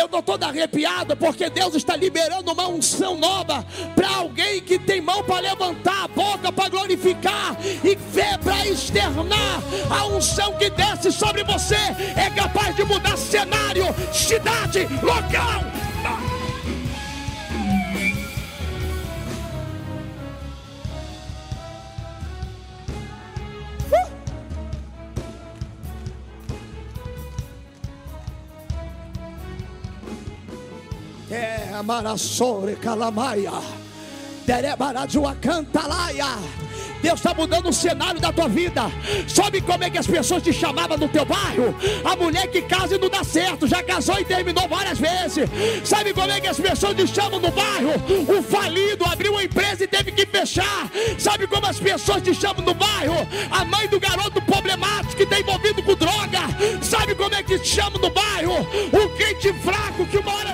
Eu estou todo arrepiado porque Deus está liberando uma unção nova para alguém que tem mão para levantar, a boca para glorificar e fé para externar. A unção que desce sobre você é capaz de mudar cenário, cidade, local. É, Amarassore Calamaia. Deus está mudando o cenário da tua vida. Sabe como é que as pessoas te chamavam no teu bairro? A mulher que casa e não dá certo, já casou e terminou várias vezes. Sabe como é que as pessoas te chamam no bairro? O falido abriu uma empresa e teve que fechar. Sabe como as pessoas te chamam no bairro? A mãe do garoto problemático que está envolvido com droga. Sabe como é que te chamam no bairro? O crente fraco que uma hora